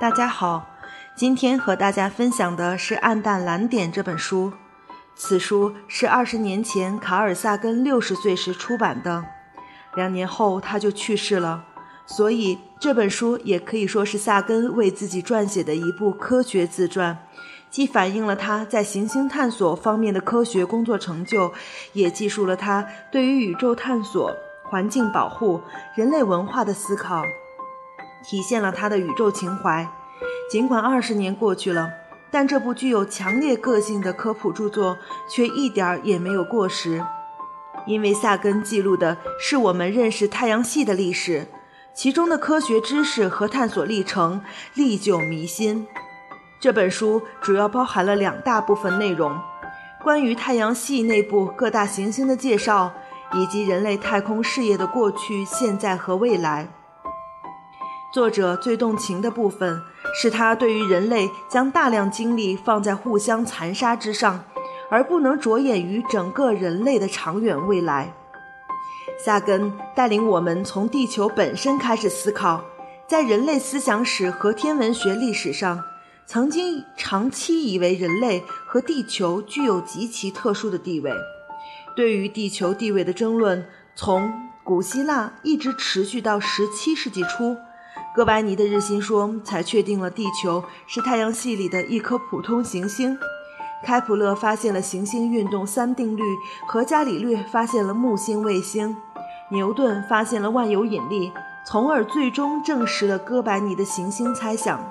大家好，今天和大家分享的是《暗淡蓝点》这本书。此书是二十年前卡尔萨根六十岁时出版的，两年后他就去世了，所以这本书也可以说是萨根为自己撰写的一部科学自传，既反映了他在行星探索方面的科学工作成就，也记述了他对于宇宙探索、环境保护、人类文化的思考。体现了他的宇宙情怀。尽管二十年过去了，但这部具有强烈个性的科普著作却一点儿也没有过时。因为萨根记录的是我们认识太阳系的历史，其中的科学知识和探索历程历久弥新。这本书主要包含了两大部分内容：关于太阳系内部各大行星的介绍，以及人类太空事业的过去、现在和未来。作者最动情的部分是他对于人类将大量精力放在互相残杀之上，而不能着眼于整个人类的长远未来。萨根带领我们从地球本身开始思考，在人类思想史和天文学历史上，曾经长期以为人类和地球具有极其特殊的地位。对于地球地位的争论，从古希腊一直持续到十七世纪初。哥白尼的日心说才确定了地球是太阳系里的一颗普通行星，开普勒发现了行星运动三定律，和伽利略发现了木星卫星，牛顿发现了万有引力，从而最终证实了哥白尼的行星猜想。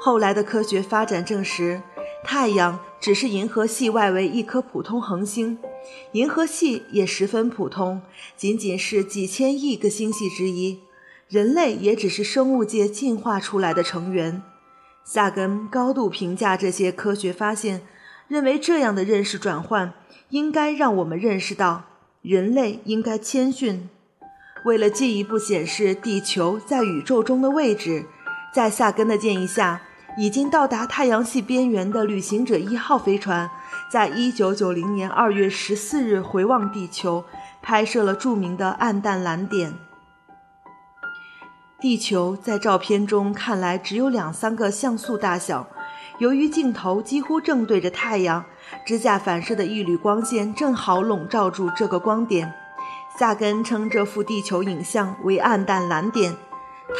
后来的科学发展证实，太阳只是银河系外围一颗普通恒星，银河系也十分普通，仅仅是几千亿个星系之一。人类也只是生物界进化出来的成员。萨根高度评价这些科学发现，认为这样的认识转换应该让我们认识到，人类应该谦逊。为了进一步显示地球在宇宙中的位置，在萨根的建议下，已经到达太阳系边缘的旅行者一号飞船，在一九九零年二月十四日回望地球，拍摄了著名的暗淡蓝点。地球在照片中看来只有两三个像素大小，由于镜头几乎正对着太阳，支架反射的一缕光线正好笼罩住这个光点。萨根称这幅地球影像为“暗淡蓝点”，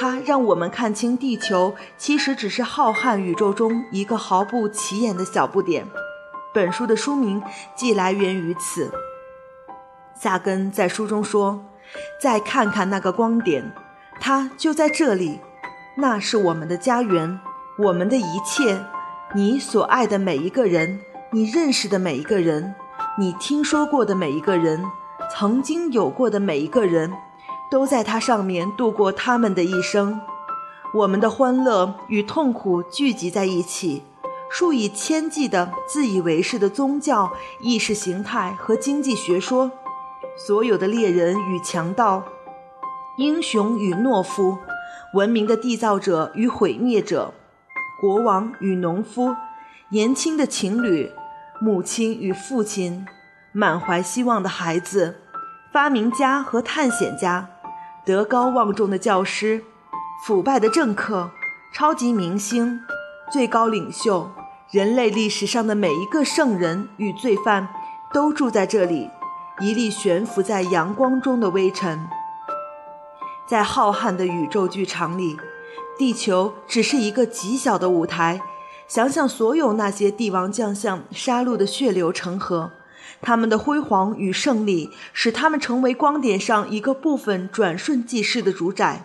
它让我们看清地球其实只是浩瀚宇宙中一个毫不起眼的小不点。本书的书名即来源于此。萨根在书中说：“再看看那个光点。”它就在这里，那是我们的家园，我们的一切。你所爱的每一个人，你认识的每一个人，你听说过的每一个人，曾经有过的每一个人，都在它上面度过他们的一生。我们的欢乐与痛苦聚集在一起，数以千计的自以为是的宗教、意识形态和经济学说，所有的猎人与强盗。英雄与懦夫，文明的缔造者与毁灭者，国王与农夫，年轻的情侣，母亲与父亲，满怀希望的孩子，发明家和探险家，德高望重的教师，腐败的政客，超级明星，最高领袖，人类历史上的每一个圣人与罪犯，都住在这里，一粒悬浮在阳光中的微尘。在浩瀚的宇宙剧场里，地球只是一个极小的舞台。想想所有那些帝王将相杀戮的血流成河，他们的辉煌与胜利使他们成为光点上一个部分转瞬即逝的主宰。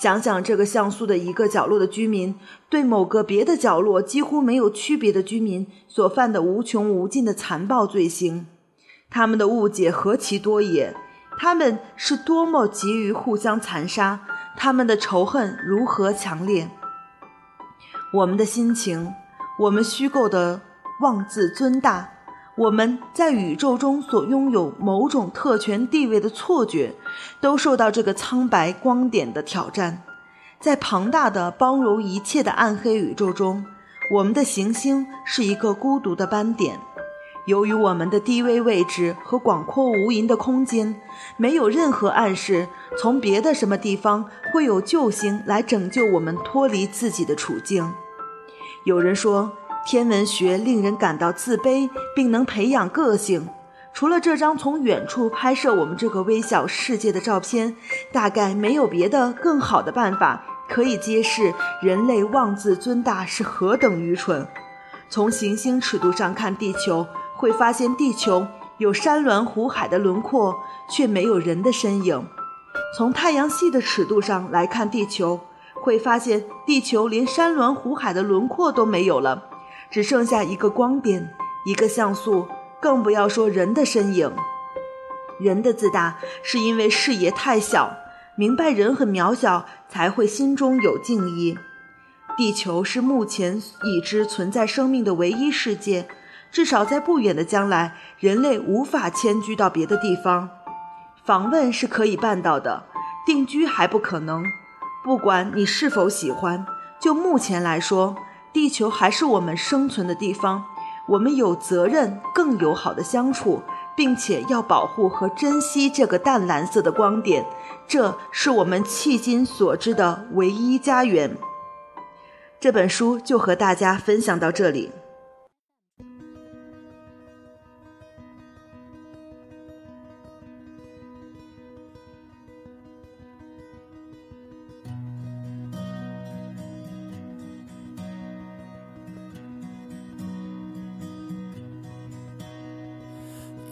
想想这个像素的一个角落的居民对某个别的角落几乎没有区别的居民所犯的无穷无尽的残暴罪行，他们的误解何其多也！他们是多么急于互相残杀，他们的仇恨如何强烈？我们的心情，我们虚构的妄自尊大，我们在宇宙中所拥有某种特权地位的错觉，都受到这个苍白光点的挑战。在庞大的包容一切的暗黑宇宙中，我们的行星是一个孤独的斑点。由于我们的低微位置和广阔无垠的空间，没有任何暗示从别的什么地方会有救星来拯救我们脱离自己的处境。有人说，天文学令人感到自卑，并能培养个性。除了这张从远处拍摄我们这个微小世界的照片，大概没有别的更好的办法可以揭示人类妄自尊大是何等愚蠢。从行星尺度上看地球。会发现地球有山峦湖海的轮廓，却没有人的身影。从太阳系的尺度上来看地球，会发现地球连山峦湖海的轮廓都没有了，只剩下一个光点，一个像素，更不要说人的身影。人的自大是因为视野太小，明白人很渺小，才会心中有敬意。地球是目前已知存在生命的唯一世界。至少在不远的将来，人类无法迁居到别的地方。访问是可以办到的，定居还不可能。不管你是否喜欢，就目前来说，地球还是我们生存的地方。我们有责任更友好的相处，并且要保护和珍惜这个淡蓝色的光点。这是我们迄今所知的唯一家园。这本书就和大家分享到这里。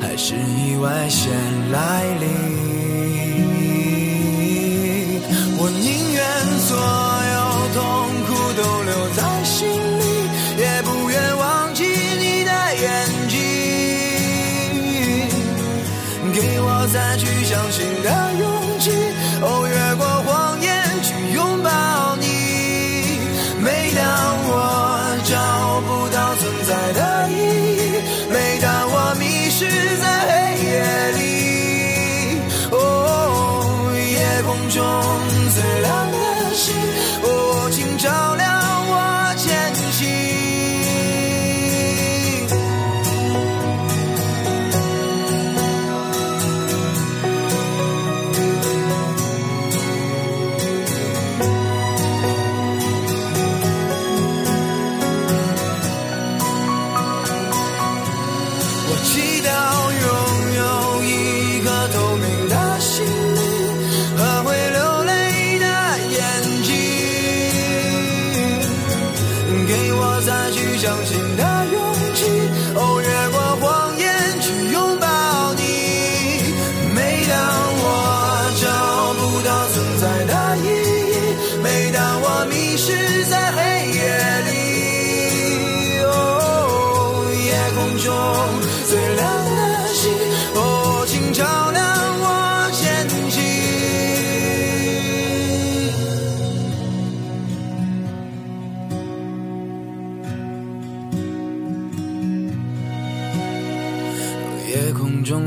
还是意外先来临。我宁愿所有痛苦都留在心里，也不愿忘记你的眼睛。给我再去相信的勇气，哦，越过谎言去拥抱你。每当我找不到存在的相信他。